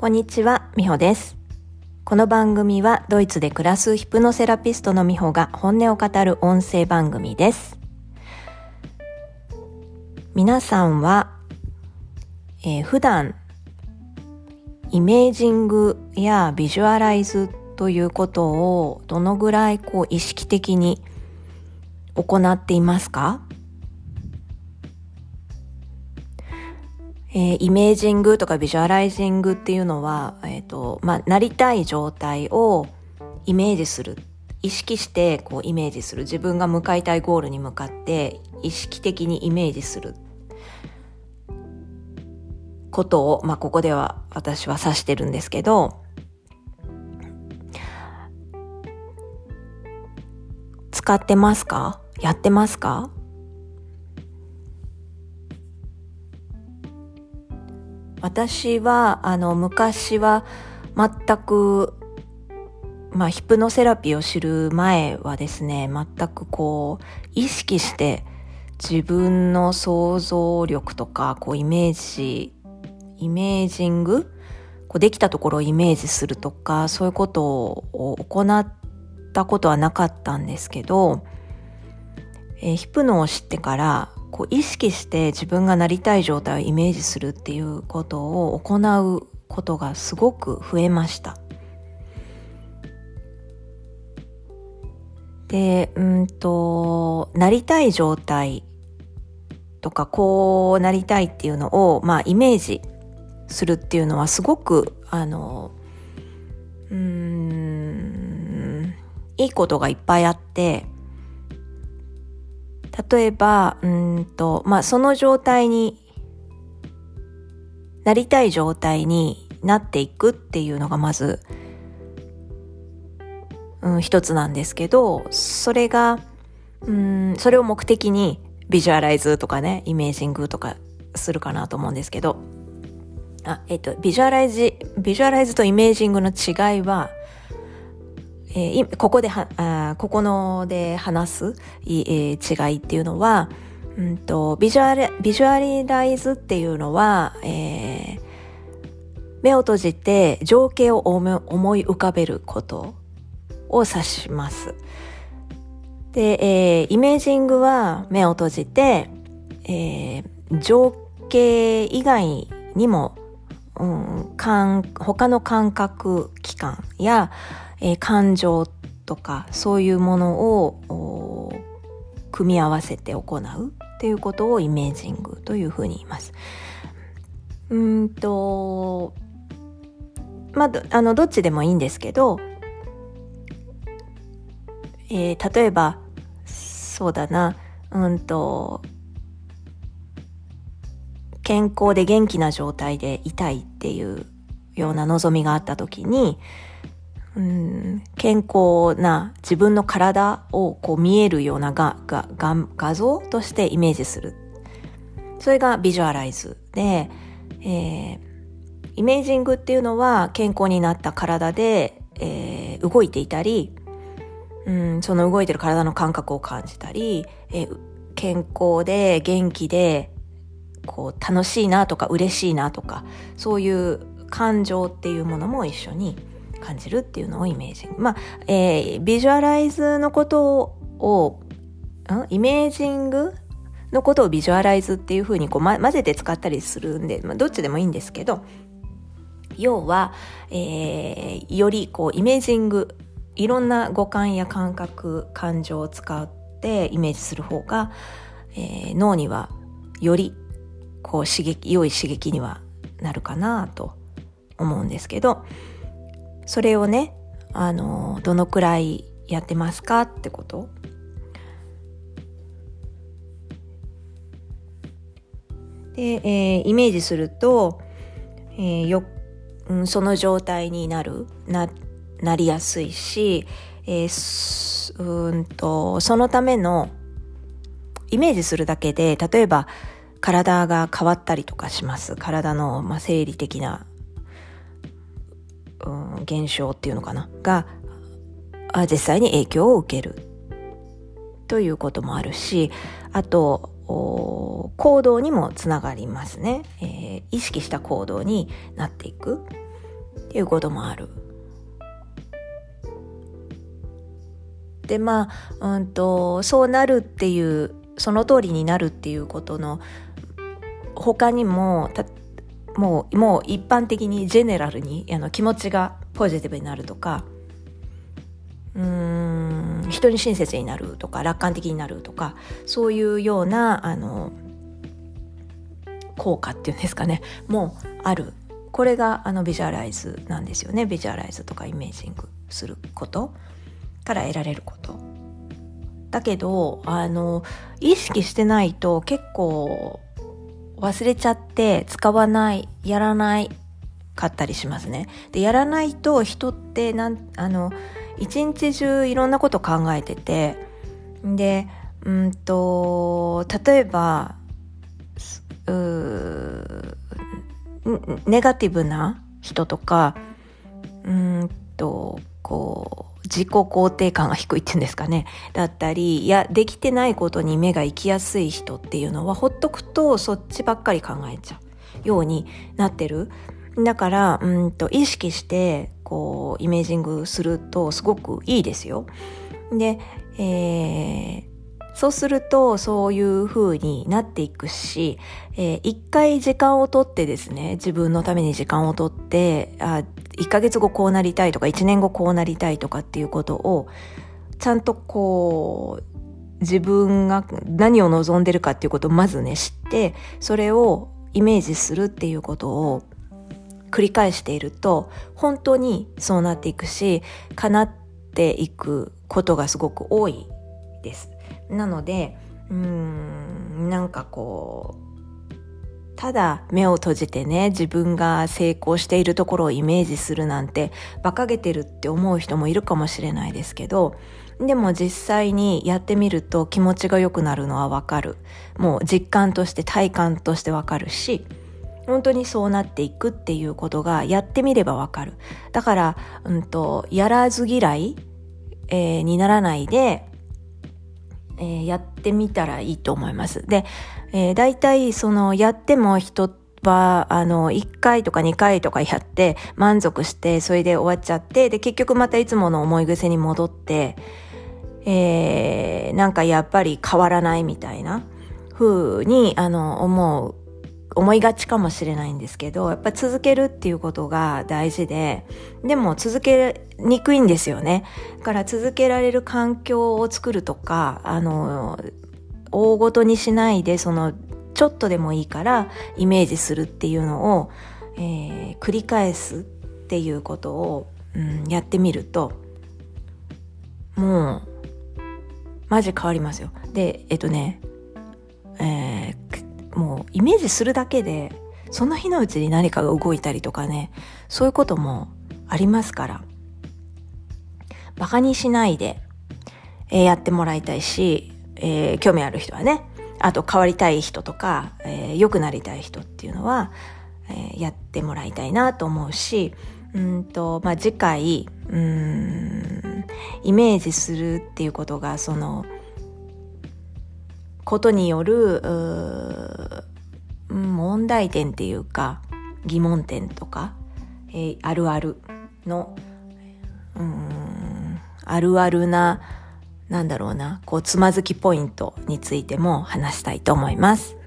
こんにちは、みほです。この番組はドイツで暮らすヒプノセラピストのみほが本音を語る音声番組です。皆さんは、えー普段イメージングやビジュアライズということをどのぐらいこう意識的に行っていますか？えーイメージングとかビジュアライジングっていうのは、えっ、と、まあ、なりたい状態をイメージする。意識してこうイメージする。自分が向かいたいゴールに向かって意識的にイメージする。ことを、まあ、ここでは私は指してるんですけど、使ってますか？やってますか？私は、あの、昔は全く、まあ、ヒプノセラピーを知る前はですね、全くこう、意識して自分の想像力とか、こう、イメージ、イメージングこうできたところをイメージするとか、そういうことを行ったことはなかったんですけど、えーヒプノを知ってから、こう意識して自分がなりたい状態をイメージするっていうことを行うことがすごく増えました。で、うんと、なりたい状態とかこうなりたいっていうのを、まあイメージするっていうのはすごく、あの、うん、いいことがいっぱいあって、例えば、うんと、まあ、その状態になりたい状態になっていくっていうのがまず、うん、一つなんですけど、それが、うん、それを目的にビジュアライズとかね、イメージングとかするかなと思うんですけど、あ、えっと、ビジュアライズ、ビジュアライズとイメージングの違いは、えーここでは、ここので話す、えー違いっていうのは、うんと、ビジュアル、ビジュアライズっていうのは、えー目を閉じて情景を思い浮かべることを指します。で、えーイメージングは目を閉じて、えー情景以外にも、うん、感他の感覚器官や、えー感情とかそういうものを組み合わせて行うっていうことをイメージングというふうに言います。うんとまあどあのどっちでもいいんですけど、えー例えばそうだなうんと健康で元気な状態でいたいっていうような望みがあった時にうん健康な自分の体をこう見えるようなががが画像としてイメージする。それがビジュアライズで、えーイメージングっていうのは健康になった体で、えー動いていたり、うん、その動いてる体の感覚を感じたり、えー健康で元気でこう楽しいなとか嬉しいなとかそういう感情っていうものも一緒に感じるっていうのをイメージ。まあ、えービジュアライズのことを、ん？イメージングのことをビジュアライズっていうふうにこう、ま、混ぜて使ったりするんで、まあ、どっちでもいいんですけど、要は、えーよりこうイメージング、いろんな五感や感覚、感情を使ってイメージする方が、えー脳にはよりこう刺激、良い刺激にはなるかなと思うんですけど、それをね、あの、どのくらいやってますかってことで、えーイメージすると、えーよ、うん、その状態になる、な、なりやすいし、えーうんと、そのための、イメージするだけで、例えば、体が変わったりとかします。体の、まあ、生理的な、うん、現象っていうのかな？が、実際に影響を受ける。ということもあるし、あと、行動にもつながりますね、えー意識した行動になっていく。っていうこともある。でまあ、うんと、そうなるっていうその通りになるっていうことの他にももうもう一般的にジェネラルにあの気持ちがポジティブになるとかうん人に親切になるとか楽観的になるとかそういうようなあの効果っていうんですかね。もうある。これがあのビジュアライズなんですよね。ビジュアライズとかイメージングすること。から得られること。だけどあの意識してないと結構忘れちゃって使わないやらないかったりしますね。でやらないと人ってなんあの一日中いろんなこと考えててでうんと例えばうネガティブな人とかうんとこう自己肯定感が低いっていうんですかね。だったりいやできてないことに目が行きやすい人っていうのはほっとくとそっちばっかり考えちゃうようになってる。だからうんと意識してこうイメージングするとすごくいいですよ。で、えー、そうするとそういう風になっていくし、えー、一回時間をとってですね、自分のために時間をとって、あ、1ヶ月後こうなりたいとか1年後こうなりたいとかっていうことを、ちゃんとこう、自分が何を望んでるかっていうことをまずね、知って、それをイメージするっていうことを繰り返していると、本当にそうなっていくし、叶っていくことがすごく多いです。なのでうーんなんかこうただ目を閉じてね自分が成功しているところをイメージするなんて馬鹿げてるって思う人もいるかもしれないですけどでも実際にやってみると気持ちが良くなるのはわかる。もう実感として体感としてわかるし本当にそうなっていくっていうことがやってみればわかる。だから、うんと、やらず嫌い、えー、にならないでえー、やってみたらいいと思います。で、えー、大体そのやっても人は、あの、1回とか2回とかやって満足して、それで終わっちゃって、で、結局またいつもの思い癖に戻って、えー、なんかやっぱり変わらないみたいな風に、あの、思う思いがちかもしれないんですけど、やっぱ続けるっていうことが大事で、でも続けにくいんですよね。だから続けられる環境を作るとか、あの、大ごとにしないで、その、ちょっとでもいいからイメージするっていうのを、えー、繰り返すっていうことを、うん、やってみると、もう、マジ変わりますよ。で、えっとね、イメージするだけでその日のうちに何かが動いたりとかねそういうこともありますから。バカにしないで、えー、やってもらいたいし、えー、興味ある人はねあと変わりたい人とか、えー、良くなりたい人っていうのは、えー、やってもらいたいなと思うしうんと、まあ、次回うんイメージするっていうことがそのことによる問題点っていうか疑問点とか、えー、あるあるのうんあるあるななんだろうなこうつまずきポイントについても話したいと思います。